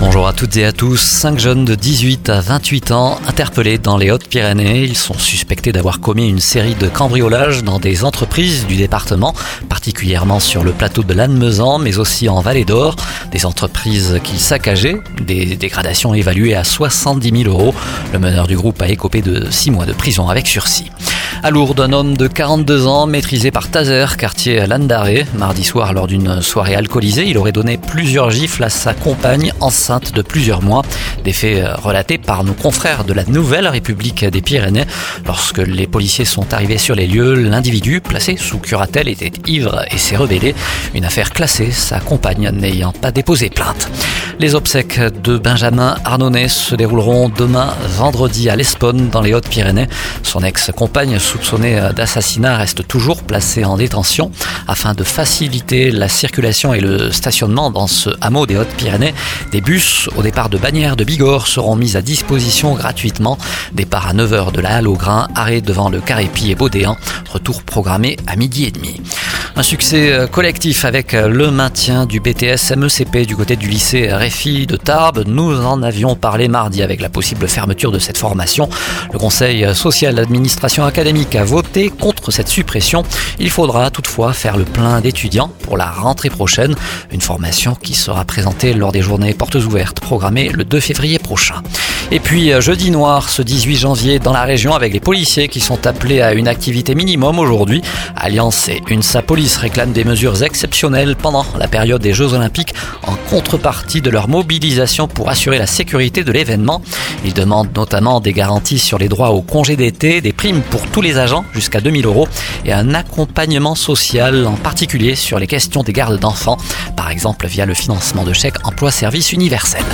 Bonjour à toutes et à tous. Cinq jeunes de 18 à 28 ans interpellés dans les Hautes-Pyrénées. Ils sont suspectés d'avoir commis une série de cambriolages dans des entreprises du département, particulièrement sur le plateau de Lannemezan, mais aussi en Vallée d'Or. Des entreprises qu'ils saccageaient, des dégradations évaluées à 70 000 euros. Le meneur du groupe a écopé de six mois de prison avec sursis. À Lourdes, un homme de 42 ans, maîtrisé par Tazer, quartier Landaré. Mardi soir, lors d'une soirée alcoolisée, il aurait donné plusieurs gifles à sa compagne enceinte de plusieurs mois. Des faits euh, relatés par nos confrères de la Nouvelle République des Pyrénées. Lorsque les policiers sont arrivés sur les lieux, l'individu, placé sous curatelle, était ivre et s'est rebellé. Une affaire classée, sa compagne n'ayant pas déposé plainte. Les obsèques de Benjamin Arnonnet se dérouleront demain vendredi à l'Espone dans les Hautes-Pyrénées. Son ex-compagne soupçonnée d'assassinat reste toujours placée en détention afin de faciliter la circulation et le stationnement dans ce hameau des Hautes-Pyrénées. Des bus au départ de Bagnères de Bigorre seront mis à disposition gratuitement. Départ à 9h de la Halle au Grain, arrêt devant le Carépi et Baudéan. Retour programmé à midi et demi. Un succès euh, collectif avec euh, le maintien du BTS MECP du côté du lycée Réfi de Tarbes. Nous en avions parlé mardi avec la possible fermeture de cette formation. Le Conseil social d'administration académique a voté contre cette suppression. Il faudra toutefois faire le plein d'étudiants pour la rentrée prochaine. Une formation qui sera présentée lors des journées portes ouvertes programmées le 2 février prochain. Et puis euh, jeudi noir ce 18 janvier dans la région avec les policiers qui sont appelés à une activité minimum aujourd'hui. Alliance et UNSA Police réclament des mesures exceptionnelles pendant la période des Jeux Olympiques en contrepartie de leur mobilisation pour assurer la sécurité de l'événement. Ils demandent notamment des garanties sur les droits au congé d'été, des primes pour tous les agents jusqu'à 2000 euros et un accompagnement social en particulier sur les questions des gardes d'enfants, par exemple via le financement de chèques emploi-service universel.